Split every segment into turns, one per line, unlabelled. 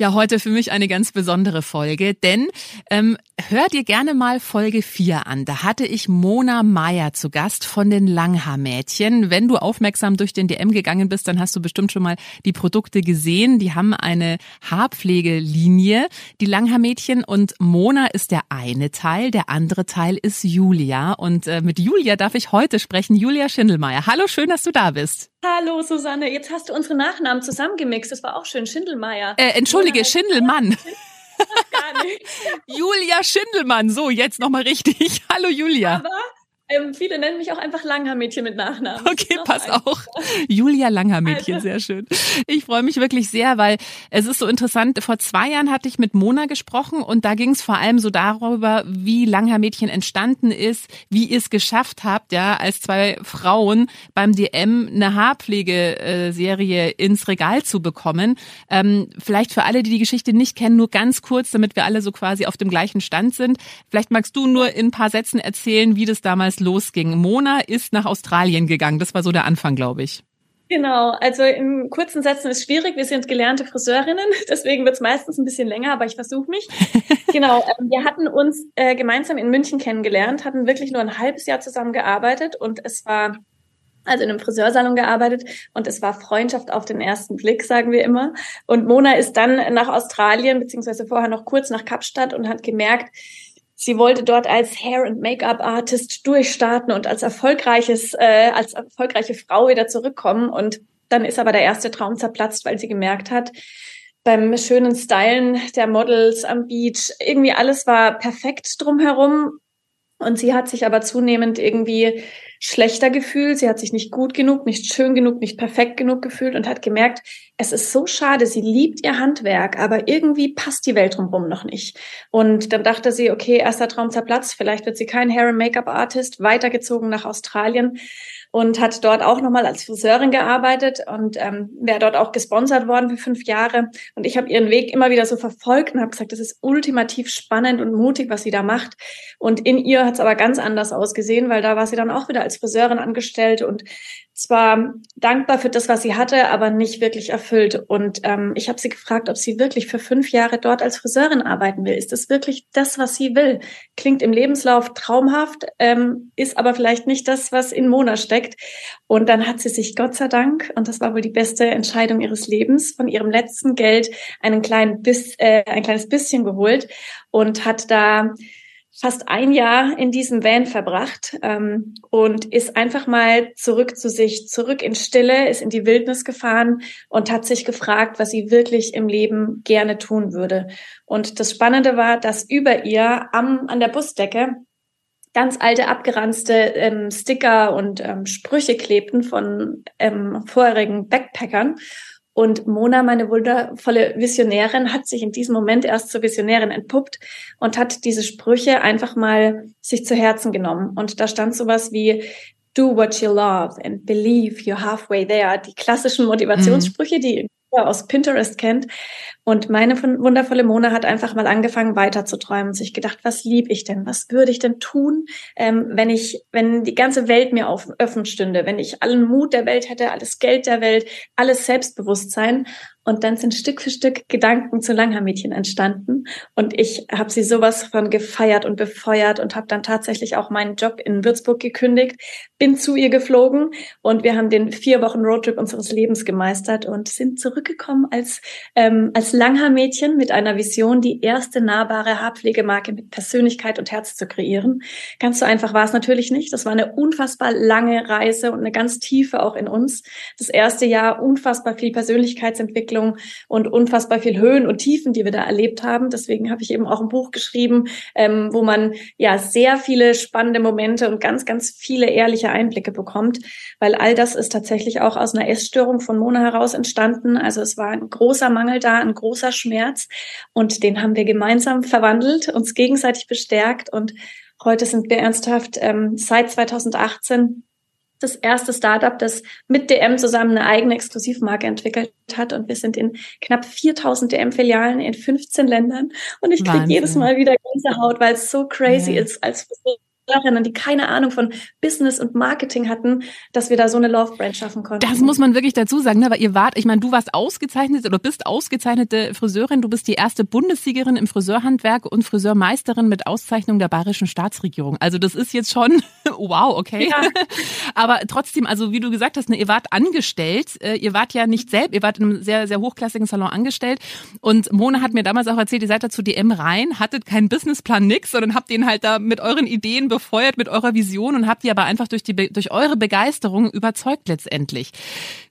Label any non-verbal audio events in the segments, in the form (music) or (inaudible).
Ja, heute für mich eine ganz besondere Folge, denn ähm, hör dir gerne mal Folge 4 an. Da hatte ich Mona Meyer zu Gast von den Langhaarmädchen. Wenn du aufmerksam durch den DM gegangen bist, dann hast du bestimmt schon mal die Produkte gesehen. Die haben eine Haarpflegelinie, die Langhaarmädchen und Mona ist der eine Teil, der andere Teil ist Julia und äh, mit Julia darf ich heute sprechen. Julia Schindelmeier. Hallo, schön, dass du da bist.
Hallo Susanne, jetzt hast du unsere Nachnamen zusammengemixt. Das war auch schön. Schindelmeier.
Äh, entschuldige, Schindelmann. (laughs) (laughs) Julia Schindelmann. So, jetzt nochmal richtig. (laughs) Hallo Julia.
Aber ähm, viele nennen mich auch einfach Langhaarmädchen mit Nachnamen.
Okay, pass auch. Julia Langhaarmädchen, also. sehr schön. Ich freue mich wirklich sehr, weil es ist so interessant. Vor zwei Jahren hatte ich mit Mona gesprochen und da ging es vor allem so darüber, wie Langhaarmädchen entstanden ist, wie ihr es geschafft habt, ja, als zwei Frauen beim DM eine Haarpflegeserie ins Regal zu bekommen. Ähm, vielleicht für alle, die die Geschichte nicht kennen, nur ganz kurz, damit wir alle so quasi auf dem gleichen Stand sind. Vielleicht magst du nur in ein paar Sätzen erzählen, wie das damals losging. Mona ist nach Australien gegangen. Das war so der Anfang, glaube ich.
Genau, also in kurzen Sätzen ist schwierig. Wir sind gelernte Friseurinnen, (laughs) deswegen wird es meistens ein bisschen länger, aber ich versuche mich. (laughs) genau, ähm, wir hatten uns äh, gemeinsam in München kennengelernt, hatten wirklich nur ein halbes Jahr zusammengearbeitet und es war also in einem Friseursalon gearbeitet und es war Freundschaft auf den ersten Blick, sagen wir immer. Und Mona ist dann nach Australien, beziehungsweise vorher noch kurz nach Kapstadt und hat gemerkt, Sie wollte dort als Hair- and Make-up-Artist durchstarten und als erfolgreiches, äh, als erfolgreiche Frau wieder zurückkommen. Und dann ist aber der erste Traum zerplatzt, weil sie gemerkt hat, beim schönen Stylen der Models am Beach, irgendwie alles war perfekt drumherum. Und sie hat sich aber zunehmend irgendwie schlechter gefühlt. Sie hat sich nicht gut genug, nicht schön genug, nicht perfekt genug gefühlt und hat gemerkt, es ist so schade. Sie liebt ihr Handwerk, aber irgendwie passt die Welt drumherum noch nicht. Und dann dachte sie, okay, erster Traum zerplatzt. Vielleicht wird sie kein Hair and Make-up Artist, weitergezogen nach Australien und hat dort auch nochmal als Friseurin gearbeitet und ähm, wäre dort auch gesponsert worden für fünf Jahre. Und ich habe ihren Weg immer wieder so verfolgt und habe gesagt, das ist ultimativ spannend und mutig, was sie da macht. Und in ihr hat es aber ganz anders ausgesehen, weil da war sie dann auch wieder als Friseurin angestellt und zwar dankbar für das, was sie hatte, aber nicht wirklich erfüllt. Und ähm, ich habe sie gefragt, ob sie wirklich für fünf Jahre dort als Friseurin arbeiten will. Ist das wirklich das, was sie will? Klingt im Lebenslauf traumhaft, ähm, ist aber vielleicht nicht das, was in Mona steckt. Und dann hat sie sich Gott sei Dank, und das war wohl die beste Entscheidung ihres Lebens, von ihrem letzten Geld einen kleinen Biss, äh, ein kleines bisschen geholt und hat da fast ein Jahr in diesem Van verbracht ähm, und ist einfach mal zurück zu sich, zurück in Stille, ist in die Wildnis gefahren und hat sich gefragt, was sie wirklich im Leben gerne tun würde. Und das Spannende war, dass über ihr am, an der Busdecke ganz alte, abgeranzte ähm, Sticker und ähm, Sprüche klebten von ähm, vorherigen Backpackern. Und Mona, meine wundervolle Visionärin, hat sich in diesem Moment erst zur Visionärin entpuppt und hat diese Sprüche einfach mal sich zu Herzen genommen. Und da stand sowas wie, do what you love and believe you're halfway there. Die klassischen Motivationssprüche, mhm. die aus Pinterest kennt. Und meine wundervolle Mona hat einfach mal angefangen, weiter zu träumen und sich gedacht, was lieb ich denn? Was würde ich denn tun, ähm, wenn ich, wenn die ganze Welt mir offen stünde, wenn ich allen Mut der Welt hätte, alles Geld der Welt, alles Selbstbewusstsein. Und dann sind Stück für Stück Gedanken zu Langhaarmädchen entstanden. Und ich habe sie sowas von gefeiert und befeuert und habe dann tatsächlich auch meinen Job in Würzburg gekündigt, bin zu ihr geflogen und wir haben den vier Wochen Roadtrip unseres Lebens gemeistert und sind zurückgekommen als, ähm, als Langhaarmädchen mit einer Vision, die erste nahbare Haarpflegemarke mit Persönlichkeit und Herz zu kreieren. Ganz so einfach war es natürlich nicht. Das war eine unfassbar lange Reise und eine ganz tiefe auch in uns. Das erste Jahr unfassbar viel Persönlichkeitsentwicklung und unfassbar viel Höhen und Tiefen, die wir da erlebt haben. Deswegen habe ich eben auch ein Buch geschrieben, ähm, wo man ja sehr viele spannende Momente und ganz, ganz viele ehrliche Einblicke bekommt, weil all das ist tatsächlich auch aus einer Essstörung von Mona heraus entstanden. Also es war ein großer Mangel da, ein großer Schmerz und den haben wir gemeinsam verwandelt, uns gegenseitig bestärkt und heute sind wir ernsthaft ähm, seit 2018 das erste Startup, das mit DM zusammen eine eigene Exklusivmarke entwickelt hat. Und wir sind in knapp 4000 DM-Filialen in 15 Ländern. Und ich kriege jedes Mal wieder ganze Haut, weil es so crazy ja. ist, als Lehrerinnen, die keine Ahnung von Business und Marketing hatten, dass wir da so eine Love Brand schaffen konnten.
Das muss man wirklich dazu sagen, ne? weil ihr wart, ich meine, du warst ausgezeichnet oder bist ausgezeichnete Friseurin, du bist die erste Bundessiegerin im Friseurhandwerk und Friseurmeisterin mit Auszeichnung der bayerischen Staatsregierung. Also das ist jetzt schon (laughs) wow, okay. Ja. (laughs) Aber trotzdem, also wie du gesagt hast, ne, ihr wart angestellt, äh, ihr wart ja nicht selbst, ihr wart in einem sehr, sehr hochklassigen Salon angestellt und Mona hat mir damals auch erzählt, ihr seid da zu DM rein, hattet keinen Businessplan, nix, sondern habt den halt da mit euren Ideen befeuert mit eurer Vision und habt die aber einfach durch die durch eure Begeisterung überzeugt letztendlich.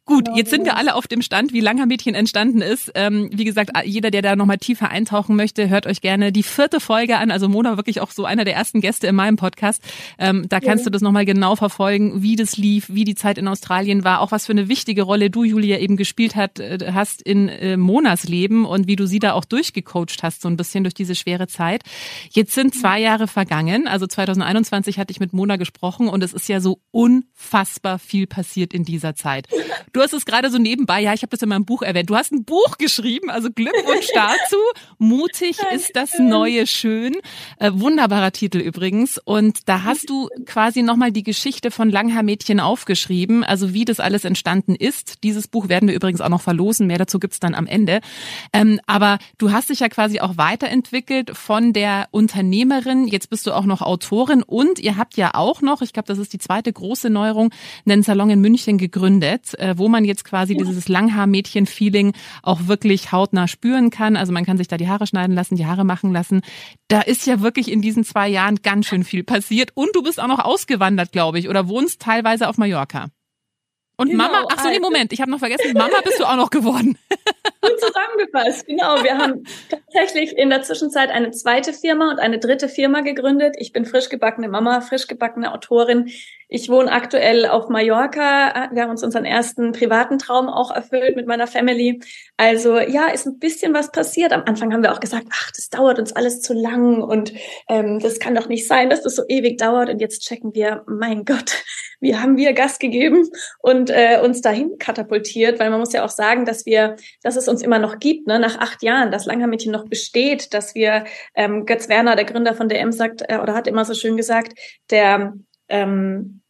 Gut, jetzt sind wir alle auf dem Stand, wie Langer Mädchen entstanden ist. Ähm, wie gesagt, jeder, der da nochmal tiefer eintauchen möchte, hört euch gerne die vierte Folge an. Also Mona wirklich auch so einer der ersten Gäste in meinem Podcast. Ähm, da kannst ja. du das nochmal genau verfolgen, wie das lief, wie die Zeit in Australien war, auch was für eine wichtige Rolle du, Julia, eben gespielt hat, äh, hast in äh, Monas Leben und wie du sie da auch durchgecoacht hast, so ein bisschen durch diese schwere Zeit. Jetzt sind zwei Jahre vergangen. Also 2021 hatte ich mit Mona gesprochen und es ist ja so unfassbar viel passiert in dieser Zeit. Du (laughs) Du hast es gerade so nebenbei, ja, ich habe das in meinem Buch erwähnt. Du hast ein Buch geschrieben, also Glückwunsch (laughs) dazu. Mutig ist das neue Schön. Äh, wunderbarer Titel übrigens. Und da hast du quasi nochmal die Geschichte von Langhaar-Mädchen aufgeschrieben, also wie das alles entstanden ist. Dieses Buch werden wir übrigens auch noch verlosen. Mehr dazu gibt's dann am Ende. Ähm, aber du hast dich ja quasi auch weiterentwickelt von der Unternehmerin. Jetzt bist du auch noch Autorin und ihr habt ja auch noch, ich glaube, das ist die zweite große Neuerung, einen Salon in München gegründet, äh, wo man jetzt quasi ja. dieses Langhaar-Mädchen-Feeling auch wirklich hautnah spüren kann. Also man kann sich da die Haare schneiden lassen, die Haare machen lassen. Da ist ja wirklich in diesen zwei Jahren ganz schön viel passiert. Und du bist auch noch ausgewandert, glaube ich, oder wohnst teilweise auf Mallorca. Und genau, Mama, ach so, nee, Moment, ich habe noch vergessen, Mama bist du auch noch geworden. (laughs)
Gut zusammengefasst, genau. Wir haben tatsächlich in der Zwischenzeit eine zweite Firma und eine dritte Firma gegründet. Ich bin frisch gebackene Mama, frisch gebackene Autorin. Ich wohne aktuell auf Mallorca. Wir haben uns unseren ersten privaten Traum auch erfüllt mit meiner Family. Also ja, ist ein bisschen was passiert. Am Anfang haben wir auch gesagt, ach, das dauert uns alles zu lang und ähm, das kann doch nicht sein, dass das so ewig dauert. Und jetzt checken wir, mein Gott, wie haben wir Gas gegeben und äh, uns dahin katapultiert, weil man muss ja auch sagen, dass wir, dass es uns immer noch gibt, ne, nach acht Jahren, dass Langhaar-Mädchen noch besteht, dass wir, ähm, Götz Werner, der Gründer von DM, sagt äh, oder hat immer so schön gesagt, der ähm,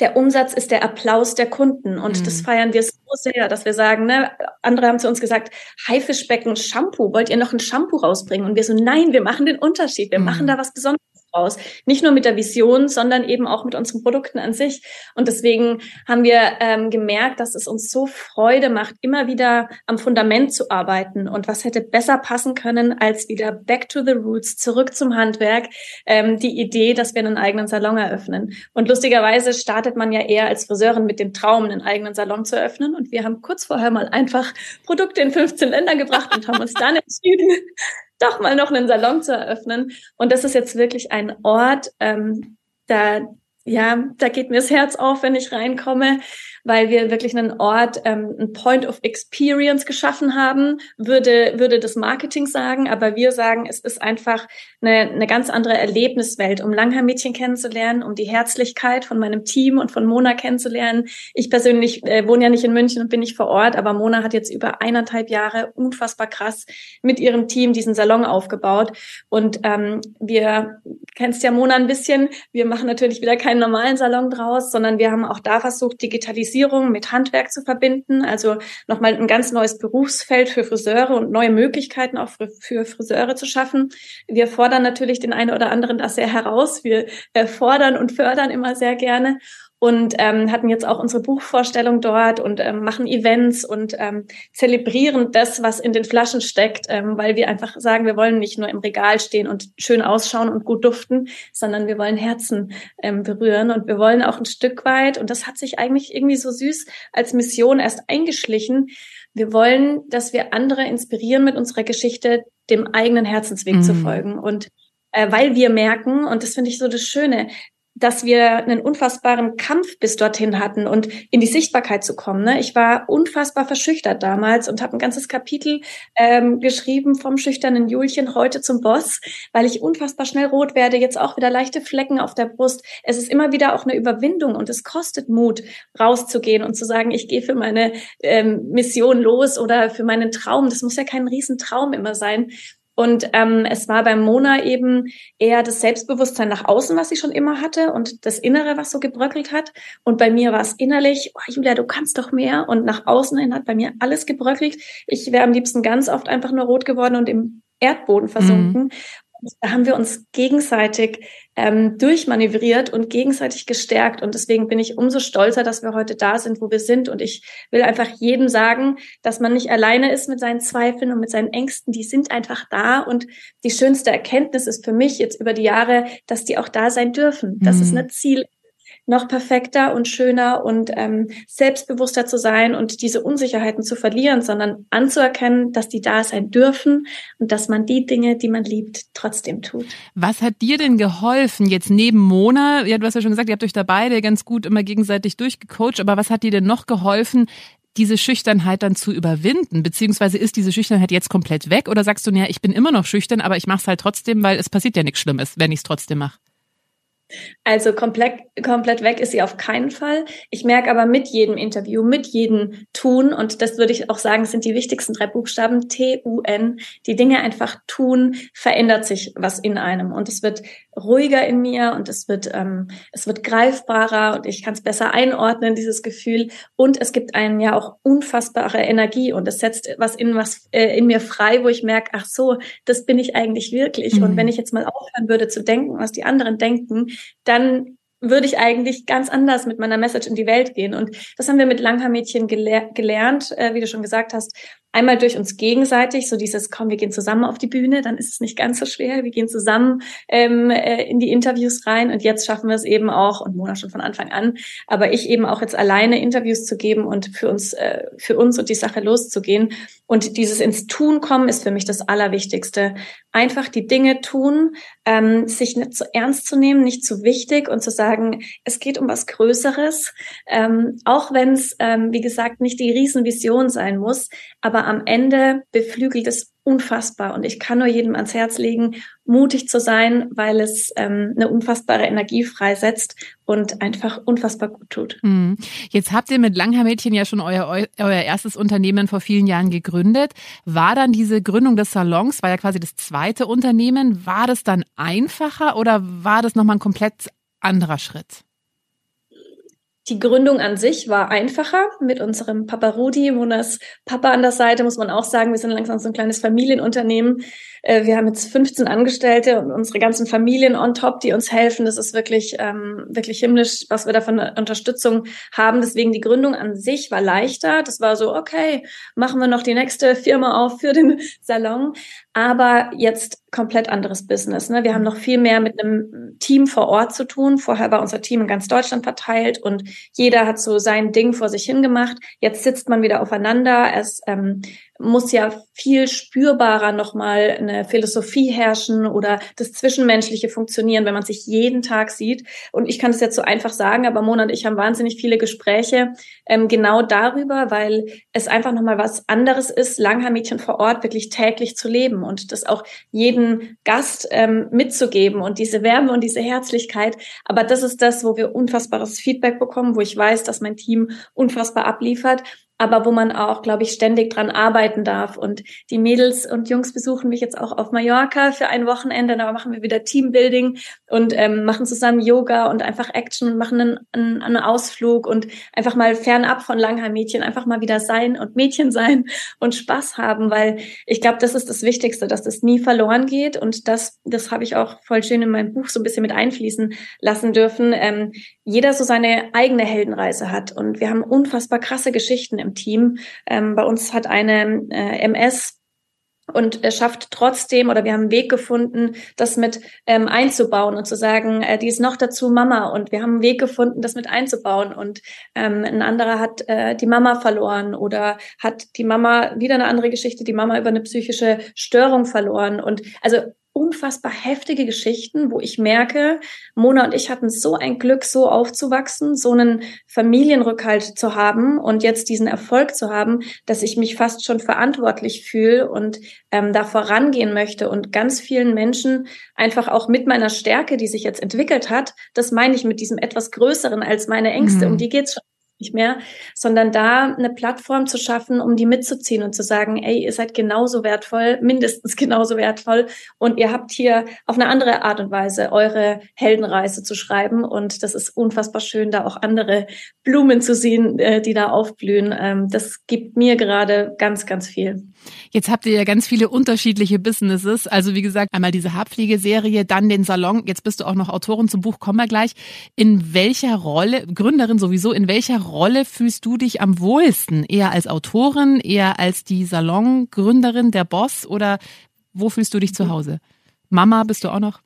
der Umsatz ist der Applaus der Kunden und mhm. das feiern wir so sehr, dass wir sagen, ne, andere haben zu uns gesagt, Haifischbecken, Shampoo, wollt ihr noch ein Shampoo rausbringen? Und wir so, nein, wir machen den Unterschied, wir mhm. machen da was Besonderes raus. Nicht nur mit der Vision, sondern eben auch mit unseren Produkten an sich. Und deswegen haben wir ähm, gemerkt, dass es uns so Freude macht, immer wieder am Fundament zu arbeiten. Und was hätte besser passen können, als wieder back to the roots, zurück zum Handwerk, ähm, die Idee, dass wir einen eigenen Salon eröffnen. Und lustigerweise startet man ja eher als Friseurin mit dem Traum, einen eigenen Salon zu eröffnen. Und wir haben kurz vorher mal einfach Produkte in 15 Länder gebracht und haben uns dann entschieden, doch mal noch einen Salon zu eröffnen. Und das ist jetzt wirklich ein Ort, ähm, da ja, da geht mir das Herz auf, wenn ich reinkomme weil wir wirklich einen Ort, ähm, ein Point of Experience geschaffen haben, würde, würde das Marketing sagen. Aber wir sagen, es ist einfach eine, eine ganz andere Erlebniswelt, um Langhaar-Mädchen kennenzulernen, um die Herzlichkeit von meinem Team und von Mona kennenzulernen. Ich persönlich äh, wohne ja nicht in München und bin nicht vor Ort, aber Mona hat jetzt über eineinhalb Jahre unfassbar krass mit ihrem Team diesen Salon aufgebaut. Und ähm, wir kennst ja Mona ein bisschen. Wir machen natürlich wieder keinen normalen Salon draus, sondern wir haben auch da versucht, Digitalisierung mit Handwerk zu verbinden, also nochmal ein ganz neues Berufsfeld für Friseure und neue Möglichkeiten auch für, für Friseure zu schaffen. Wir fordern natürlich den einen oder anderen da sehr heraus. Wir äh, fordern und fördern immer sehr gerne und ähm, hatten jetzt auch unsere Buchvorstellung dort und ähm, machen Events und ähm, zelebrieren das, was in den Flaschen steckt, ähm, weil wir einfach sagen, wir wollen nicht nur im Regal stehen und schön ausschauen und gut duften, sondern wir wollen Herzen ähm, berühren und wir wollen auch ein Stück weit, und das hat sich eigentlich irgendwie so süß als Mission erst eingeschlichen, wir wollen, dass wir andere inspirieren mit unserer Geschichte, dem eigenen Herzensweg mhm. zu folgen und äh, weil wir merken, und das finde ich so das Schöne, dass wir einen unfassbaren Kampf bis dorthin hatten und in die Sichtbarkeit zu kommen. Ne? Ich war unfassbar verschüchtert damals und habe ein ganzes Kapitel ähm, geschrieben vom schüchternen Julchen heute zum Boss, weil ich unfassbar schnell rot werde, jetzt auch wieder leichte Flecken auf der Brust. Es ist immer wieder auch eine Überwindung und es kostet Mut, rauszugehen und zu sagen, ich gehe für meine ähm, Mission los oder für meinen Traum. Das muss ja kein Riesentraum immer sein. Und ähm, es war beim Mona eben eher das Selbstbewusstsein nach außen, was sie schon immer hatte und das Innere, was so gebröckelt hat. Und bei mir war es innerlich, oh, Julia, du kannst doch mehr. Und nach außen hin hat bei mir alles gebröckelt. Ich wäre am liebsten ganz oft einfach nur rot geworden und im Erdboden versunken. Mhm. Da haben wir uns gegenseitig ähm, durchmanövriert und gegenseitig gestärkt. Und deswegen bin ich umso stolzer, dass wir heute da sind, wo wir sind. Und ich will einfach jedem sagen, dass man nicht alleine ist mit seinen Zweifeln und mit seinen Ängsten. Die sind einfach da. Und die schönste Erkenntnis ist für mich jetzt über die Jahre, dass die auch da sein dürfen. Dass mhm. es ein Ziel noch perfekter und schöner und ähm, selbstbewusster zu sein und diese Unsicherheiten zu verlieren, sondern anzuerkennen, dass die da sein dürfen und dass man die Dinge, die man liebt, trotzdem tut.
Was hat dir denn geholfen jetzt neben Mona? Ja, du hast ja schon gesagt, ihr habt euch da beide ganz gut immer gegenseitig durchgecoacht, aber was hat dir denn noch geholfen, diese Schüchternheit dann zu überwinden? Beziehungsweise ist diese Schüchternheit jetzt komplett weg? Oder sagst du, ja, ich bin immer noch schüchtern, aber ich mache es halt trotzdem, weil es passiert ja nichts Schlimmes, wenn ich es trotzdem mache?
Also komplett, komplett weg ist sie auf keinen Fall. Ich merke aber mit jedem Interview, mit jedem Tun, und das würde ich auch sagen, sind die wichtigsten drei Buchstaben, T-U-N, die Dinge einfach tun, verändert sich was in einem. Und es wird ruhiger in mir und es wird, ähm, es wird greifbarer und ich kann es besser einordnen, dieses Gefühl. Und es gibt einem ja auch unfassbare Energie und es setzt was in was äh, in mir frei, wo ich merke, ach so, das bin ich eigentlich wirklich. Mhm. Und wenn ich jetzt mal aufhören würde zu denken, was die anderen denken, dann würde ich eigentlich ganz anders mit meiner Message in die Welt gehen. Und das haben wir mit Langhaar-Mädchen gelehr gelernt, äh, wie du schon gesagt hast, einmal durch uns gegenseitig, so dieses, komm, wir gehen zusammen auf die Bühne, dann ist es nicht ganz so schwer, wir gehen zusammen ähm, äh, in die Interviews rein und jetzt schaffen wir es eben auch, und Mona schon von Anfang an, aber ich eben auch jetzt alleine Interviews zu geben und für uns, äh, für uns und die Sache loszugehen. Und dieses ins Tun kommen ist für mich das Allerwichtigste. Einfach die Dinge tun, ähm, sich nicht zu ernst zu nehmen, nicht zu wichtig und zu sagen, es geht um was Größeres, ähm, auch wenn es, ähm, wie gesagt, nicht die Riesenvision sein muss, aber am Ende beflügelt es unfassbar. Und ich kann nur jedem ans Herz legen, mutig zu sein, weil es ähm, eine unfassbare Energie freisetzt und einfach unfassbar gut tut.
Mhm. Jetzt habt ihr mit Langhaar-Mädchen ja schon euer, euer erstes Unternehmen vor vielen Jahren gegründet. War dann diese Gründung des Salons, war ja quasi das zweite Unternehmen, war das dann einfacher oder war das nochmal ein komplett anderer Schritt?
Die Gründung an sich war einfacher mit unserem Papa Rudi, Monas Papa an der Seite, muss man auch sagen. Wir sind langsam so ein kleines Familienunternehmen. Äh, wir haben jetzt 15 Angestellte und unsere ganzen Familien on top, die uns helfen. Das ist wirklich, ähm, wirklich himmlisch, was wir da von Unterstützung haben. Deswegen die Gründung an sich war leichter. Das war so, okay, machen wir noch die nächste Firma auf für den Salon. Aber jetzt komplett anderes Business. Ne? Wir haben noch viel mehr mit einem Team vor Ort zu tun. Vorher war unser Team in ganz Deutschland verteilt und jeder hat so sein Ding vor sich hingemacht. Jetzt sitzt man wieder aufeinander. Es ähm, muss ja viel spürbarer nochmal eine Philosophie herrschen oder das Zwischenmenschliche funktionieren, wenn man sich jeden Tag sieht. Und ich kann es jetzt so einfach sagen, aber Mona und ich haben wahnsinnig viele Gespräche ähm, genau darüber, weil es einfach nochmal was anderes ist, Langhaar-Mädchen vor Ort wirklich täglich zu leben und das auch jeden Gast ähm, mitzugeben und diese Wärme und diese Herzlichkeit. Aber das ist das, wo wir unfassbares Feedback bekommen, wo ich weiß, dass mein Team unfassbar abliefert aber wo man auch, glaube ich, ständig dran arbeiten darf. Und die Mädels und Jungs besuchen mich jetzt auch auf Mallorca für ein Wochenende. Da machen wir wieder Teambuilding und ähm, machen zusammen Yoga und einfach Action und machen einen, einen, Ausflug und einfach mal fernab von Langhaar-Mädchen, einfach mal wieder sein und Mädchen sein und Spaß haben, weil ich glaube, das ist das Wichtigste, dass das nie verloren geht. Und das, das habe ich auch voll schön in meinem Buch so ein bisschen mit einfließen lassen dürfen. Ähm, jeder so seine eigene Heldenreise hat. Und wir haben unfassbar krasse Geschichten im Team. Ähm, bei uns hat eine äh, MS und er schafft trotzdem oder wir haben einen Weg gefunden, das mit ähm, einzubauen und zu sagen, äh, die ist noch dazu Mama und wir haben einen Weg gefunden, das mit einzubauen und ähm, ein anderer hat äh, die Mama verloren oder hat die Mama wieder eine andere Geschichte, die Mama über eine psychische Störung verloren und also unfassbar heftige Geschichten, wo ich merke, Mona und ich hatten so ein Glück, so aufzuwachsen, so einen Familienrückhalt zu haben und jetzt diesen Erfolg zu haben, dass ich mich fast schon verantwortlich fühle und ähm, da vorangehen möchte und ganz vielen Menschen einfach auch mit meiner Stärke, die sich jetzt entwickelt hat, das meine ich mit diesem etwas Größeren als meine Ängste, mhm. um die geht's schon nicht mehr, sondern da eine Plattform zu schaffen, um die mitzuziehen und zu sagen, ey, ihr seid genauso wertvoll, mindestens (laughs) genauso wertvoll und ihr habt hier auf eine andere Art und Weise eure Heldenreise zu schreiben und das ist unfassbar schön, da auch andere Blumen zu sehen, äh, die da aufblühen. Ähm, das gibt mir gerade ganz, ganz viel.
Jetzt habt ihr ja ganz viele unterschiedliche Businesses. Also wie gesagt, einmal diese Haarpflegeserie, dann den Salon. Jetzt bist du auch noch Autorin zum Buch, kommen wir gleich. In welcher Rolle, Gründerin sowieso, in welcher Rolle fühlst du dich am wohlsten? Eher als Autorin, eher als die Salongründerin, der Boss oder wo fühlst du dich zu Hause? Mama bist du auch noch?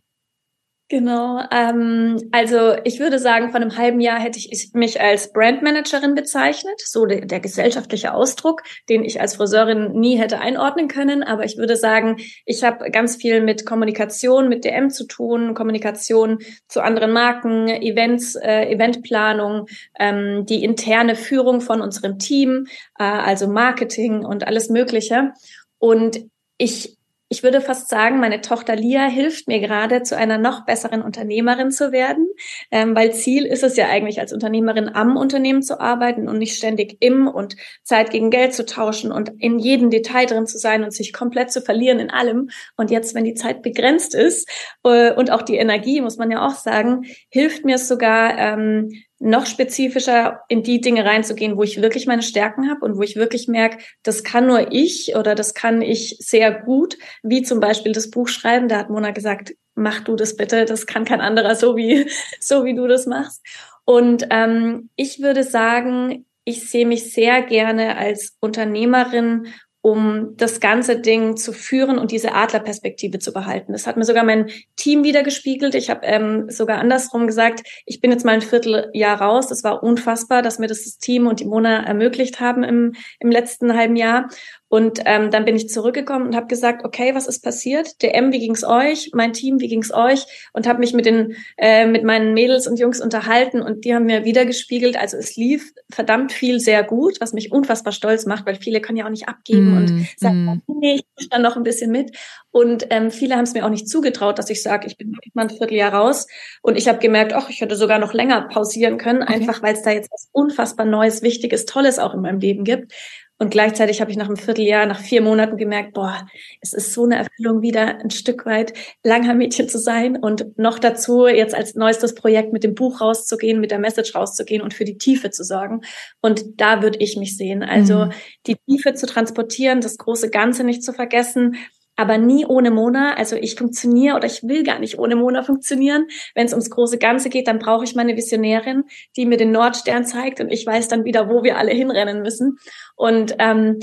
Genau. Ähm, also ich würde sagen, vor einem halben Jahr hätte ich mich als Brandmanagerin bezeichnet, so der, der, gesellschaftliche Ausdruck, den ich als Friseurin nie hätte einordnen können. Aber ich würde sagen, ich habe ganz viel mit Kommunikation, mit DM zu tun, Kommunikation zu anderen Marken, Events, äh, Eventplanung, ähm, die interne Führung von unserem Team, äh, also Marketing und alles Mögliche. Und ich ich würde fast sagen, meine Tochter Lia hilft mir gerade, zu einer noch besseren Unternehmerin zu werden, ähm, weil Ziel ist es ja eigentlich, als Unternehmerin am Unternehmen zu arbeiten und nicht ständig im und Zeit gegen Geld zu tauschen und in jedem Detail drin zu sein und sich komplett zu verlieren in allem. Und jetzt, wenn die Zeit begrenzt ist äh, und auch die Energie, muss man ja auch sagen, hilft mir es sogar, ähm, noch spezifischer in die Dinge reinzugehen, wo ich wirklich meine Stärken habe und wo ich wirklich merke, das kann nur ich oder das kann ich sehr gut, wie zum Beispiel das Buch schreiben. Da hat Mona gesagt, mach du das bitte, das kann kein anderer so wie, (laughs) so wie du das machst. Und ähm, ich würde sagen, ich sehe mich sehr gerne als Unternehmerin um das ganze Ding zu führen und diese Adlerperspektive zu behalten. Das hat mir sogar mein Team wieder gespiegelt. Ich habe ähm, sogar andersrum gesagt, ich bin jetzt mal ein Vierteljahr raus. Das war unfassbar, dass mir das, das Team und die Mona ermöglicht haben im, im letzten halben Jahr. Und ähm, dann bin ich zurückgekommen und habe gesagt, okay, was ist passiert? DM, wie ging's euch? Mein Team, wie ging's euch? Und habe mich mit den äh, mit meinen Mädels und Jungs unterhalten und die haben mir wieder gespiegelt. Also es lief verdammt viel sehr gut, was mich unfassbar stolz macht, weil viele können ja auch nicht abgeben mm, und sagen, mm. nee, ich dann noch ein bisschen mit. Und ähm, viele haben es mir auch nicht zugetraut, dass ich sage, ich bin mal ein Vierteljahr raus. Und ich habe gemerkt, ach, ich hätte sogar noch länger pausieren können, okay. einfach weil es da jetzt was unfassbar Neues, Wichtiges, Tolles auch in meinem Leben gibt. Und gleichzeitig habe ich nach einem Vierteljahr, nach vier Monaten gemerkt, boah, es ist so eine Erfüllung, wieder ein Stück weit Langhaar-Mädchen zu sein und noch dazu jetzt als neuestes Projekt mit dem Buch rauszugehen, mit der Message rauszugehen und für die Tiefe zu sorgen. Und da würde ich mich sehen. Also mhm. die Tiefe zu transportieren, das große Ganze nicht zu vergessen, aber nie ohne Mona. Also ich funktioniere oder ich will gar nicht ohne Mona funktionieren. Wenn es ums große Ganze geht, dann brauche ich meine Visionärin, die mir den Nordstern zeigt und ich weiß dann wieder, wo wir alle hinrennen müssen. Und ähm,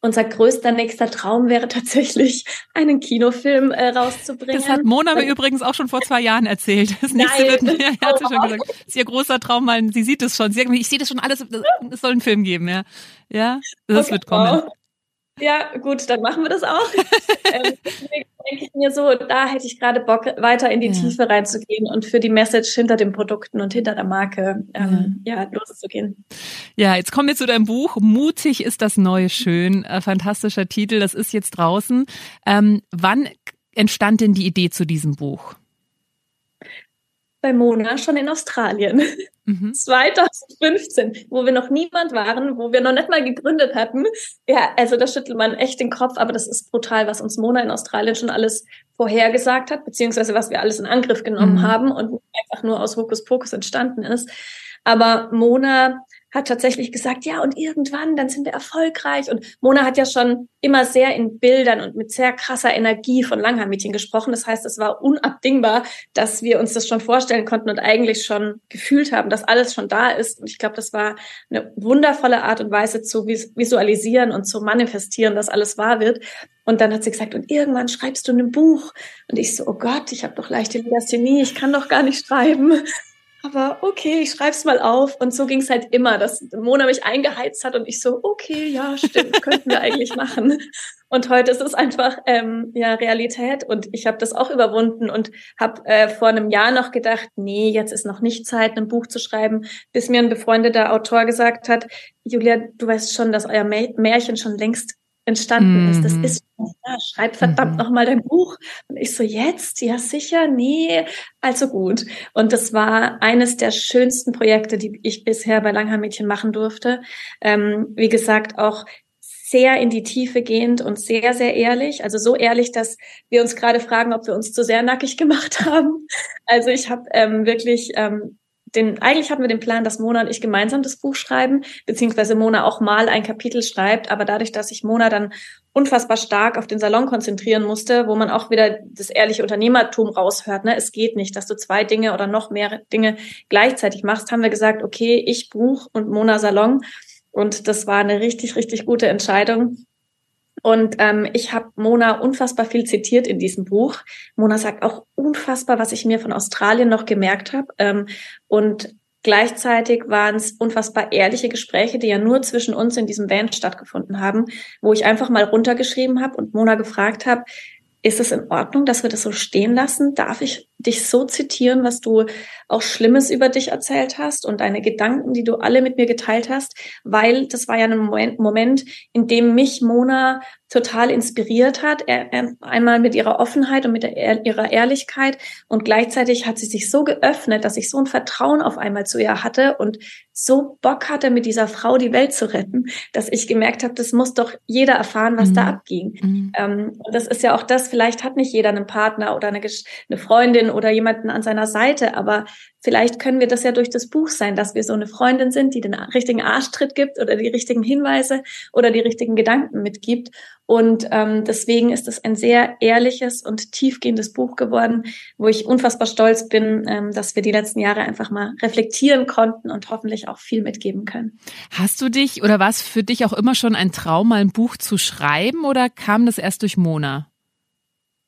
unser größter nächster Traum wäre tatsächlich, einen Kinofilm äh, rauszubringen.
Das hat Mona mir übrigens auch schon vor zwei Jahren erzählt. Das nächste Nein. wird, ja, hat sie schon gesagt. Das ist ihr großer Traum, mal, sie sieht es schon. Sie sagt mir, ich sehe das schon alles, es soll einen Film geben, ja. Ja, das okay, wird kommen.
Ja, gut, dann machen wir das auch. (laughs) ähm, denke ich mir so, da hätte ich gerade Bock, weiter in die ja. Tiefe reinzugehen und für die Message hinter den Produkten und hinter der Marke ähm, ja. ja, loszugehen.
Ja, jetzt kommen wir zu deinem Buch. Mutig ist das neue Schön. Äh, fantastischer Titel, das ist jetzt draußen. Ähm, wann entstand denn die Idee zu diesem Buch?
Bei Mona schon in Australien. Mhm. (laughs) 2015, wo wir noch niemand waren, wo wir noch nicht mal gegründet hatten. Ja, also da schüttelt man echt den Kopf, aber das ist brutal, was uns Mona in Australien schon alles vorhergesagt hat, beziehungsweise was wir alles in Angriff genommen mhm. haben und einfach nur aus Hokuspokus entstanden ist. Aber Mona hat tatsächlich gesagt, ja, und irgendwann, dann sind wir erfolgreich. Und Mona hat ja schon immer sehr in Bildern und mit sehr krasser Energie von Langhaar-Mädchen gesprochen. Das heißt, es war unabdingbar, dass wir uns das schon vorstellen konnten und eigentlich schon gefühlt haben, dass alles schon da ist. Und ich glaube, das war eine wundervolle Art und Weise zu visualisieren und zu manifestieren, dass alles wahr wird. Und dann hat sie gesagt, und irgendwann schreibst du ein Buch. Und ich so, oh Gott, ich habe doch leichte Legasthenie, ich kann doch gar nicht schreiben. Aber okay, ich schreib's mal auf. Und so ging's halt immer, dass Mona mich eingeheizt hat und ich so, okay, ja, stimmt, (laughs) könnten wir eigentlich machen. Und heute ist es einfach ähm, ja Realität und ich habe das auch überwunden und habe äh, vor einem Jahr noch gedacht, nee, jetzt ist noch nicht Zeit, ein Buch zu schreiben, bis mir ein befreundeter Autor gesagt hat, Julia, du weißt schon, dass euer Märchen schon längst entstanden mhm. ist. Das ist ja, schreib verdammt mhm. noch mal dein Buch. Und ich so, jetzt? Ja, sicher? Nee, also gut. Und das war eines der schönsten Projekte, die ich bisher bei Langhaar-Mädchen machen durfte. Ähm, wie gesagt, auch sehr in die Tiefe gehend und sehr, sehr ehrlich. Also so ehrlich, dass wir uns gerade fragen, ob wir uns zu sehr nackig gemacht (laughs) haben. Also ich habe ähm, wirklich ähm, den, eigentlich hatten wir den Plan, dass Mona und ich gemeinsam das Buch schreiben, beziehungsweise Mona auch mal ein Kapitel schreibt. Aber dadurch, dass sich Mona dann unfassbar stark auf den Salon konzentrieren musste, wo man auch wieder das ehrliche Unternehmertum raushört. Ne? Es geht nicht, dass du zwei Dinge oder noch mehr Dinge gleichzeitig machst. Haben wir gesagt, okay, ich Buch und Mona Salon. Und das war eine richtig, richtig gute Entscheidung. Und ähm, ich habe Mona unfassbar viel zitiert in diesem Buch. Mona sagt auch unfassbar, was ich mir von Australien noch gemerkt habe. Ähm, und gleichzeitig waren es unfassbar ehrliche Gespräche, die ja nur zwischen uns in diesem Van stattgefunden haben, wo ich einfach mal runtergeschrieben habe und Mona gefragt habe, ist es in Ordnung, dass wir das so stehen lassen? Darf ich dich so zitieren, was du auch Schlimmes über dich erzählt hast und deine Gedanken, die du alle mit mir geteilt hast? Weil das war ja ein Moment, Moment in dem mich Mona total inspiriert hat. einmal mit ihrer Offenheit und mit der, ihrer Ehrlichkeit. Und gleichzeitig hat sie sich so geöffnet, dass ich so ein Vertrauen auf einmal zu ihr hatte und so Bock hatte, mit dieser Frau die Welt zu retten, dass ich gemerkt habe, das muss doch jeder erfahren, was mhm. da abging. Mhm. Ähm, und das ist ja auch das, vielleicht hat nicht jeder einen Partner oder eine, eine Freundin oder jemanden an seiner Seite, aber Vielleicht können wir das ja durch das Buch sein, dass wir so eine Freundin sind, die den richtigen Arschtritt gibt oder die richtigen Hinweise oder die richtigen Gedanken mitgibt. Und ähm, deswegen ist es ein sehr ehrliches und tiefgehendes Buch geworden, wo ich unfassbar stolz bin, ähm, dass wir die letzten Jahre einfach mal reflektieren konnten und hoffentlich auch viel mitgeben können.
Hast du dich oder war es für dich auch immer schon ein Traum, mal ein Buch zu schreiben oder kam das erst durch Mona?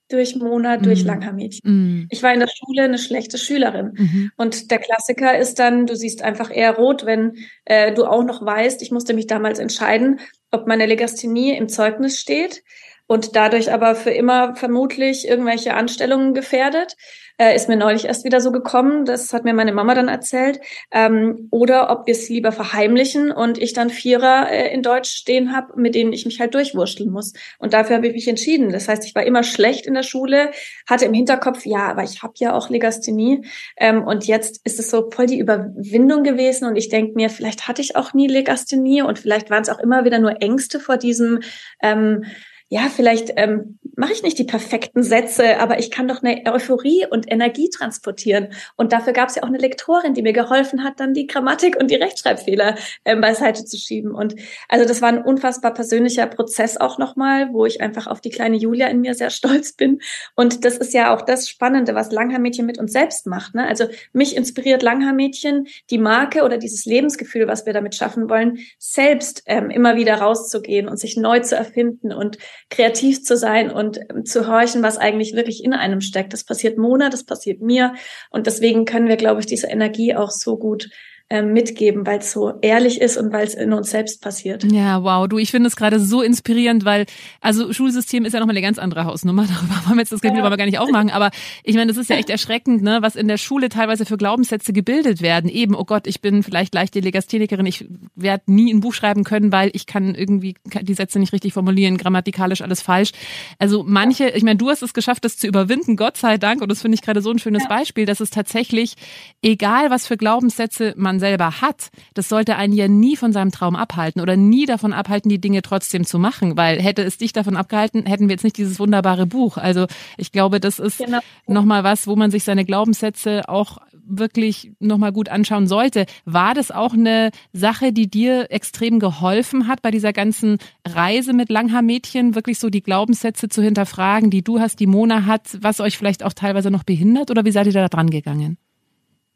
Durch Monat, durch mhm. Langhaarmädchen. Mhm. Ich war in der Schule eine schlechte Schülerin. Mhm. Und der Klassiker ist dann, du siehst einfach eher rot, wenn äh, du auch noch weißt, ich musste mich damals entscheiden, ob meine Legasthenie im Zeugnis steht und dadurch aber für immer vermutlich irgendwelche Anstellungen gefährdet äh, ist mir neulich erst wieder so gekommen, das hat mir meine Mama dann erzählt, ähm, oder ob wir es lieber verheimlichen und ich dann Vierer äh, in Deutsch stehen habe, mit denen ich mich halt durchwurschteln muss. Und dafür habe ich mich entschieden. Das heißt, ich war immer schlecht in der Schule, hatte im Hinterkopf, ja, aber ich habe ja auch Legasthenie. Ähm, und jetzt ist es so voll die Überwindung gewesen und ich denke mir, vielleicht hatte ich auch nie Legasthenie und vielleicht waren es auch immer wieder nur Ängste vor diesem ähm, ja, vielleicht ähm, mache ich nicht die perfekten Sätze, aber ich kann doch eine Euphorie und Energie transportieren. Und dafür gab es ja auch eine Lektorin, die mir geholfen hat, dann die Grammatik und die Rechtschreibfehler ähm, beiseite zu schieben. Und also das war ein unfassbar persönlicher Prozess auch nochmal, wo ich einfach auf die kleine Julia in mir sehr stolz bin. Und das ist ja auch das Spannende, was Langhaarmädchen mit uns selbst macht. Ne? Also mich inspiriert Langhaarmädchen, die Marke oder dieses Lebensgefühl, was wir damit schaffen wollen, selbst ähm, immer wieder rauszugehen und sich neu zu erfinden und kreativ zu sein und ähm, zu horchen, was eigentlich wirklich in einem steckt. Das passiert Mona, das passiert mir. Und deswegen können wir, glaube ich, diese Energie auch so gut mitgeben, weil es so ehrlich ist und weil es in uns selbst passiert.
Ja, wow, du, ich finde es gerade so inspirierend, weil also Schulsystem ist ja nochmal eine ganz andere Hausnummer. (laughs) Darüber wollen wir jetzt das Kapitel ja. aber gar nicht aufmachen. Aber ich meine, das ist ja echt erschreckend, ne, was in der Schule teilweise für Glaubenssätze gebildet werden. Eben, oh Gott, ich bin vielleicht leichte Legasthenikerin, ich werde nie ein Buch schreiben können, weil ich kann irgendwie die Sätze nicht richtig formulieren, grammatikalisch alles falsch. Also manche, ich meine, du hast es geschafft, das zu überwinden, Gott sei Dank. Und das finde ich gerade so ein schönes ja. Beispiel, dass es tatsächlich, egal was für Glaubenssätze man selber hat, das sollte einen ja nie von seinem Traum abhalten oder nie davon abhalten, die Dinge trotzdem zu machen. Weil hätte es dich davon abgehalten, hätten wir jetzt nicht dieses wunderbare Buch. Also ich glaube, das ist genau. nochmal was, wo man sich seine Glaubenssätze auch wirklich nochmal gut anschauen sollte. War das auch eine Sache, die dir extrem geholfen hat bei dieser ganzen Reise mit Langhaar-Mädchen, wirklich so die Glaubenssätze zu hinterfragen, die du hast, die Mona hat, was euch vielleicht auch teilweise noch behindert oder wie seid ihr da dran gegangen?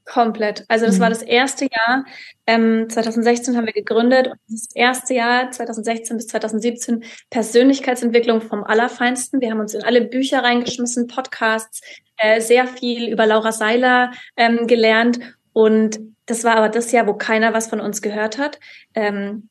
Komplett. Also das mhm. war das erste Jahr. Ähm, 2016 haben wir gegründet und das erste Jahr 2016 bis 2017 Persönlichkeitsentwicklung vom Allerfeinsten. Wir haben uns in alle Bücher reingeschmissen, Podcasts, äh, sehr viel über Laura Seiler ähm, gelernt und das war aber das Jahr, wo keiner was von uns gehört hat. Ähm,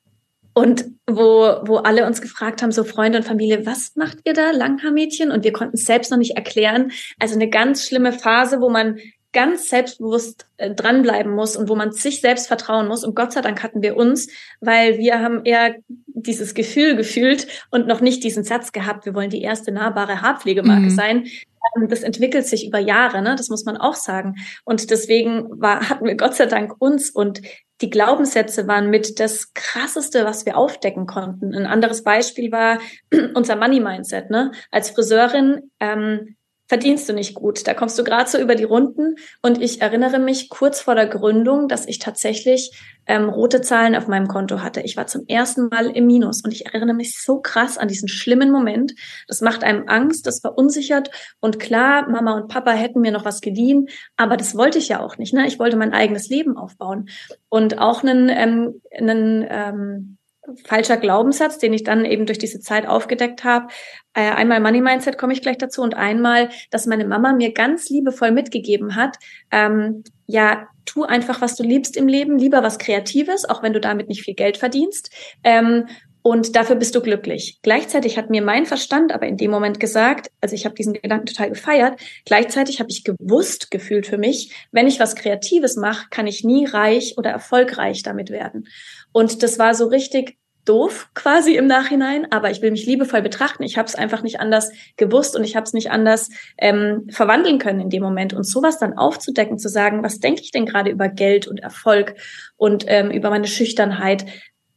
und wo, wo alle uns gefragt haben, so Freunde und Familie, was macht ihr da, Langhaarmädchen? Und wir konnten es selbst noch nicht erklären. Also eine ganz schlimme Phase, wo man ganz selbstbewusst äh, dranbleiben muss und wo man sich selbst vertrauen muss. Und Gott sei Dank hatten wir uns, weil wir haben eher dieses Gefühl gefühlt und noch nicht diesen Satz gehabt, wir wollen die erste nahbare Haarpflegemarke mhm. sein. Ähm, das entwickelt sich über Jahre, ne? das muss man auch sagen. Und deswegen war, hatten wir Gott sei Dank uns und die Glaubenssätze waren mit das krasseste, was wir aufdecken konnten. Ein anderes Beispiel war (clears throat) unser Money Mindset. Ne? Als Friseurin ähm, verdienst du nicht gut. Da kommst du gerade so über die Runden. Und ich erinnere mich kurz vor der Gründung, dass ich tatsächlich ähm, rote Zahlen auf meinem Konto hatte. Ich war zum ersten Mal im Minus und ich erinnere mich so krass an diesen schlimmen Moment. Das macht einem Angst, das verunsichert. Und klar, Mama und Papa hätten mir noch was geliehen, aber das wollte ich ja auch nicht. Ne? Ich wollte mein eigenes Leben aufbauen. Und auch einen, ähm, einen ähm, falscher Glaubenssatz, den ich dann eben durch diese Zeit aufgedeckt habe. Äh, einmal Money Mindset komme ich gleich dazu und einmal, dass meine Mama mir ganz liebevoll mitgegeben hat, ähm, ja, tu einfach, was du liebst im Leben, lieber was Kreatives, auch wenn du damit nicht viel Geld verdienst. Ähm, und dafür bist du glücklich. Gleichzeitig hat mir mein Verstand aber in dem Moment gesagt, also ich habe diesen Gedanken total gefeiert, gleichzeitig habe ich gewusst, gefühlt für mich, wenn ich was Kreatives mache, kann ich nie reich oder erfolgreich damit werden. Und das war so richtig doof quasi im Nachhinein, aber ich will mich liebevoll betrachten. Ich habe es einfach nicht anders gewusst und ich habe es nicht anders ähm, verwandeln können in dem Moment. Und sowas dann aufzudecken, zu sagen, was denke ich denn gerade über Geld und Erfolg und ähm, über meine Schüchternheit,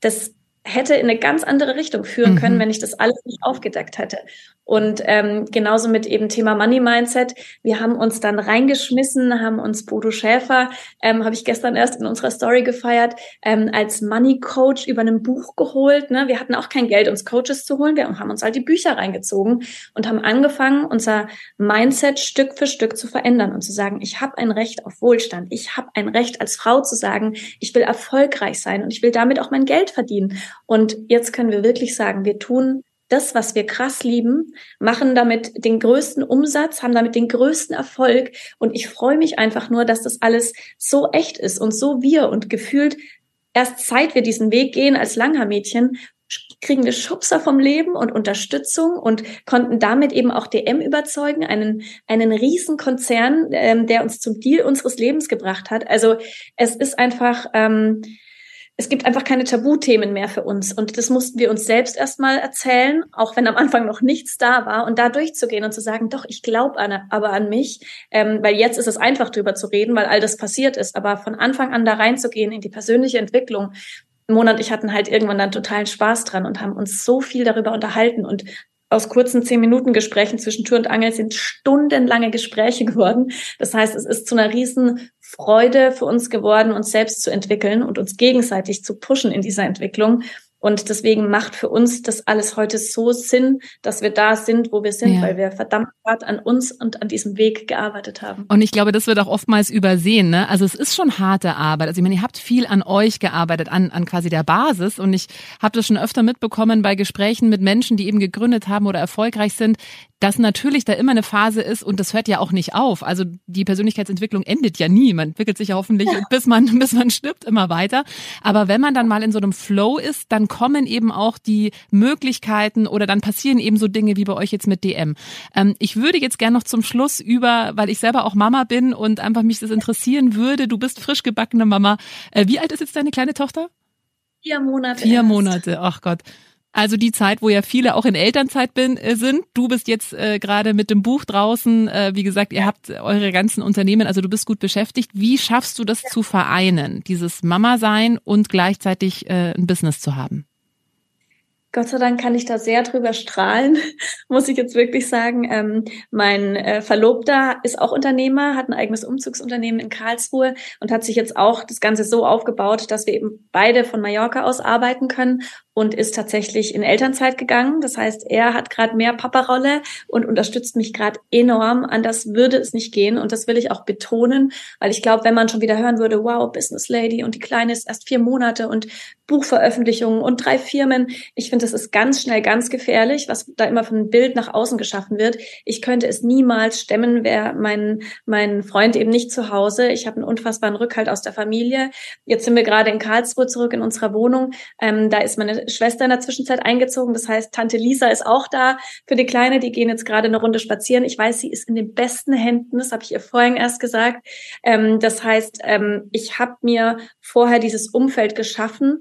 das hätte in eine ganz andere Richtung führen können, mhm. wenn ich das alles nicht aufgedeckt hätte. Und ähm, genauso mit eben Thema Money Mindset. Wir haben uns dann reingeschmissen, haben uns Bodo Schäfer, ähm, habe ich gestern erst in unserer Story gefeiert, ähm, als Money Coach über ein Buch geholt. Ne? Wir hatten auch kein Geld, uns Coaches zu holen. Wir haben uns halt die Bücher reingezogen und haben angefangen, unser Mindset Stück für Stück zu verändern und zu sagen, ich habe ein Recht auf Wohlstand. Ich habe ein Recht als Frau zu sagen, ich will erfolgreich sein und ich will damit auch mein Geld verdienen. Und jetzt können wir wirklich sagen, wir tun das, was wir krass lieben, machen damit den größten Umsatz, haben damit den größten Erfolg. Und ich freue mich einfach nur, dass das alles so echt ist und so wir und gefühlt erst seit wir diesen Weg gehen als Langhaar-Mädchen, kriegen wir Schubser vom Leben und Unterstützung und konnten damit eben auch DM überzeugen, einen, einen Riesenkonzern, ähm, der uns zum Deal unseres Lebens gebracht hat. Also es ist einfach, ähm, es gibt einfach keine Tabuthemen mehr für uns. Und das mussten wir uns selbst erstmal erzählen, auch wenn am Anfang noch nichts da war. Und da durchzugehen und zu sagen, doch, ich glaube aber an mich. Ähm, weil jetzt ist es einfach drüber zu reden, weil all das passiert ist. Aber von Anfang an da reinzugehen in die persönliche Entwicklung. Mona und ich hatten halt irgendwann dann totalen Spaß dran und haben uns so viel darüber unterhalten und aus kurzen zehn Minuten Gesprächen zwischen Tür und Angel sind stundenlange Gespräche geworden. Das heißt, es ist zu einer riesen Freude für uns geworden, uns selbst zu entwickeln und uns gegenseitig zu pushen in dieser Entwicklung. Und deswegen macht für uns das alles heute so Sinn, dass wir da sind, wo wir sind, ja. weil wir verdammt hart an uns und an diesem Weg gearbeitet haben.
Und ich glaube, das wird auch oftmals übersehen. Ne? Also es ist schon harte Arbeit. Also ich meine, ihr habt viel an euch gearbeitet, an, an quasi der Basis. Und ich habe das schon öfter mitbekommen bei Gesprächen mit Menschen, die eben gegründet haben oder erfolgreich sind, dass natürlich da immer eine Phase ist und das hört ja auch nicht auf. Also die Persönlichkeitsentwicklung endet ja nie. Man entwickelt sich ja hoffentlich, ja. bis man (laughs) bis man stirbt, immer weiter. Aber wenn man dann mal in so einem Flow ist, dann kommen eben auch die Möglichkeiten oder dann passieren eben so Dinge wie bei euch jetzt mit DM. Ähm, ich würde jetzt gerne noch zum Schluss über, weil ich selber auch Mama bin und einfach mich das interessieren würde. Du bist frisch gebackene Mama. Äh, wie alt ist jetzt deine kleine Tochter?
Vier Monate.
Vier erst. Monate. Ach Gott. Also die Zeit, wo ja viele auch in Elternzeit bin, äh, sind. Du bist jetzt äh, gerade mit dem Buch draußen. Äh, wie gesagt, ihr habt eure ganzen Unternehmen, also du bist gut beschäftigt. Wie schaffst du das zu vereinen, dieses Mama sein und gleichzeitig äh, ein Business zu haben?
Gott sei Dank kann ich da sehr drüber strahlen, (laughs) muss ich jetzt wirklich sagen. Ähm, mein äh, Verlobter ist auch Unternehmer, hat ein eigenes Umzugsunternehmen in Karlsruhe und hat sich jetzt auch das Ganze so aufgebaut, dass wir eben beide von Mallorca aus arbeiten können und ist tatsächlich in Elternzeit gegangen. Das heißt, er hat gerade mehr Paparolle und unterstützt mich gerade enorm. Anders würde es nicht gehen und das will ich auch betonen, weil ich glaube, wenn man schon wieder hören würde, wow, Business Lady und die Kleine ist erst vier Monate und Buchveröffentlichungen und drei Firmen. Ich finde, das ist ganz schnell ganz gefährlich, was da immer ein Bild nach außen geschaffen wird. Ich könnte es niemals stemmen, wäre mein, mein Freund eben nicht zu Hause. Ich habe einen unfassbaren Rückhalt aus der Familie. Jetzt sind wir gerade in Karlsruhe zurück in unserer Wohnung. Ähm, da ist meine Schwester in der Zwischenzeit eingezogen. Das heißt, Tante Lisa ist auch da für die Kleine. Die gehen jetzt gerade eine Runde spazieren. Ich weiß, sie ist in den besten Händen. Das habe ich ihr vorhin erst gesagt. Ähm, das heißt, ähm, ich habe mir vorher dieses Umfeld geschaffen,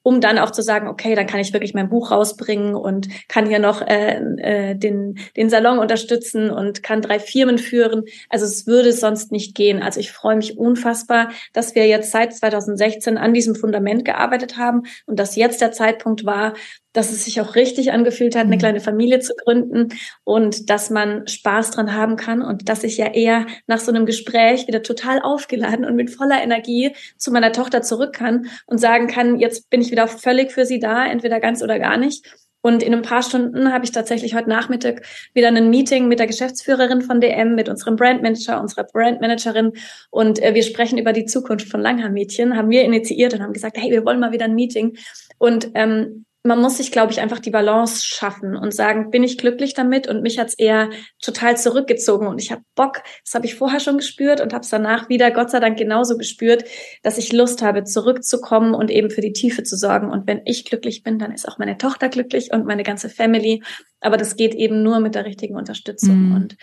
um dann auch zu sagen, okay, dann kann ich wirklich mein Buch rausbringen und kann hier noch äh, äh, den, den Salon unterstützen und kann drei Firmen führen. Also es würde sonst nicht gehen. Also ich freue mich unfassbar, dass wir jetzt seit 2016 an diesem Fundament gearbeitet haben und dass jetzt der Zeitpunkt war, dass es sich auch richtig angefühlt hat, eine mhm. kleine Familie zu gründen und dass man Spaß dran haben kann und dass ich ja eher nach so einem Gespräch wieder total aufgeladen und mit voller Energie zu meiner Tochter zurück kann und sagen kann, jetzt bin ich wieder völlig für sie da, entweder ganz oder gar nicht. Und in ein paar Stunden habe ich tatsächlich heute Nachmittag wieder ein Meeting mit der Geschäftsführerin von DM, mit unserem Brandmanager, unserer Brandmanagerin. Und äh, wir sprechen über die Zukunft von Langhaar-Mädchen, haben wir initiiert und haben gesagt, hey, wir wollen mal wieder ein Meeting. Und ähm, man muss sich, glaube ich, einfach die Balance schaffen und sagen, bin ich glücklich damit? Und mich hat's eher total zurückgezogen und ich habe Bock, das habe ich vorher schon gespürt und habe es danach wieder, Gott sei Dank, genauso gespürt, dass ich Lust habe, zurückzukommen und eben für die Tiefe zu sorgen. Und wenn ich glücklich bin, dann ist auch meine Tochter glücklich und meine ganze Family. Aber das geht eben nur mit der richtigen Unterstützung. Mhm. Und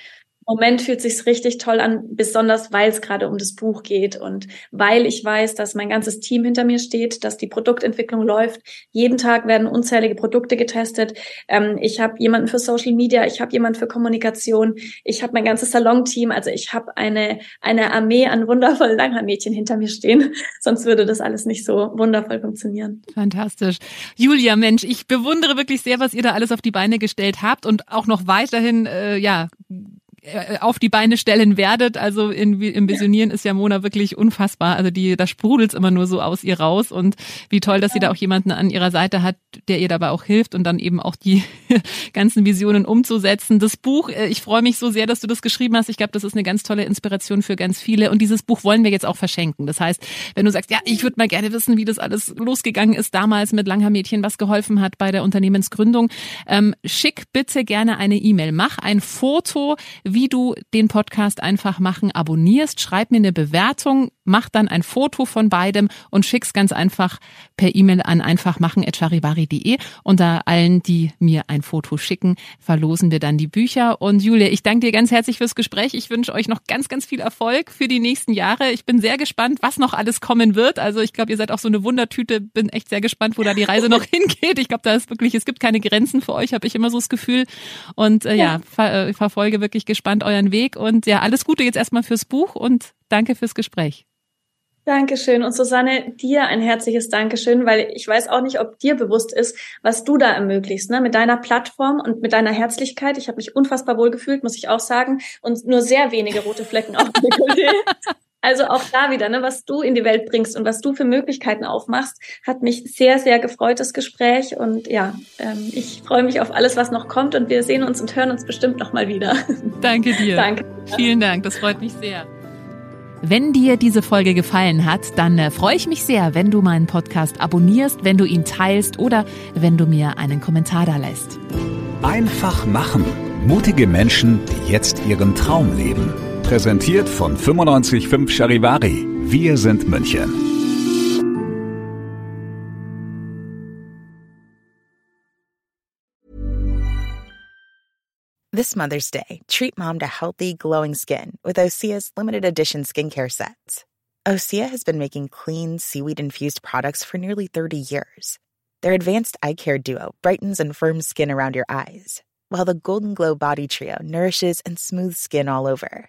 Moment fühlt sich's richtig toll an, besonders weil es gerade um das Buch geht und weil ich weiß, dass mein ganzes Team hinter mir steht, dass die Produktentwicklung läuft. Jeden Tag werden unzählige Produkte getestet. Ähm, ich habe jemanden für Social Media, ich habe jemanden für Kommunikation, ich habe mein ganzes Salon-Team. Also ich habe eine eine Armee an wundervollen Langhaarmädchen hinter mir stehen. (laughs) Sonst würde das alles nicht so wundervoll funktionieren.
Fantastisch, Julia, Mensch, ich bewundere wirklich sehr, was ihr da alles auf die Beine gestellt habt und auch noch weiterhin äh, ja auf die Beine stellen werdet. Also in, im Visionieren ist ja Mona wirklich unfassbar. Also die, da sprudelt's immer nur so aus ihr raus und wie toll, dass sie da auch jemanden an ihrer Seite hat, der ihr dabei auch hilft und dann eben auch die (laughs) ganzen Visionen umzusetzen. Das Buch, äh, ich freue mich so sehr, dass du das geschrieben hast. Ich glaube, das ist eine ganz tolle Inspiration für ganz viele und dieses Buch wollen wir jetzt auch verschenken. Das heißt, wenn du sagst, ja, ich würde mal gerne wissen, wie das alles losgegangen ist damals mit Langhaar-Mädchen, was geholfen hat bei der Unternehmensgründung, ähm, schick bitte gerne eine E-Mail. Mach ein Foto, wie du den Podcast einfach machen abonnierst. Schreib mir eine Bewertung, mach dann ein Foto von beidem und schick's ganz einfach per E-Mail an einfachmachen.charivari.de. Unter allen, die mir ein Foto schicken, verlosen wir dann die Bücher. Und Julia, ich danke dir ganz herzlich fürs Gespräch. Ich wünsche euch noch ganz, ganz viel Erfolg für die nächsten Jahre. Ich bin sehr gespannt, was noch alles kommen wird. Also ich glaube, ihr seid auch so eine Wundertüte. Bin echt sehr gespannt, wo da die Reise noch (laughs) hingeht. Ich glaube, da ist wirklich, es gibt keine Grenzen für euch, habe ich immer so das Gefühl. Und äh, ja, ja ver äh, verfolge wirklich gespannt euren Weg. Und ja, alles Gute jetzt erstmal fürs Buch und danke fürs Gespräch.
Dankeschön. Und Susanne, dir ein herzliches Dankeschön, weil ich weiß auch nicht, ob dir bewusst ist, was du da ermöglichst, ne? mit deiner Plattform und mit deiner Herzlichkeit. Ich habe mich unfassbar wohl gefühlt, muss ich auch sagen. Und nur sehr wenige rote Flecken auf dem Dekolleté. (laughs) Also auch da wieder, ne, was du in die Welt bringst und was du für Möglichkeiten aufmachst, hat mich sehr, sehr gefreut, das Gespräch. Und ja, ähm, ich freue mich auf alles, was noch kommt und wir sehen uns und hören uns bestimmt nochmal wieder. (laughs)
Danke dir.
Danke.
Vielen Dank, das freut mich sehr. Wenn dir diese Folge gefallen hat, dann äh, freue ich mich sehr, wenn du meinen Podcast abonnierst, wenn du ihn teilst oder wenn du mir einen Kommentar da lässt.
Einfach machen. Mutige Menschen, die jetzt ihren Traum leben. Präsentiert von 955 Charivari. Wir sind München.
This Mother's Day, treat mom to healthy, glowing skin with Osea's limited edition skincare sets. Osea has been making clean, seaweed infused products for nearly 30 years. Their advanced eye care duo brightens and firms skin around your eyes, while the Golden Glow Body Trio nourishes and smooths skin all over.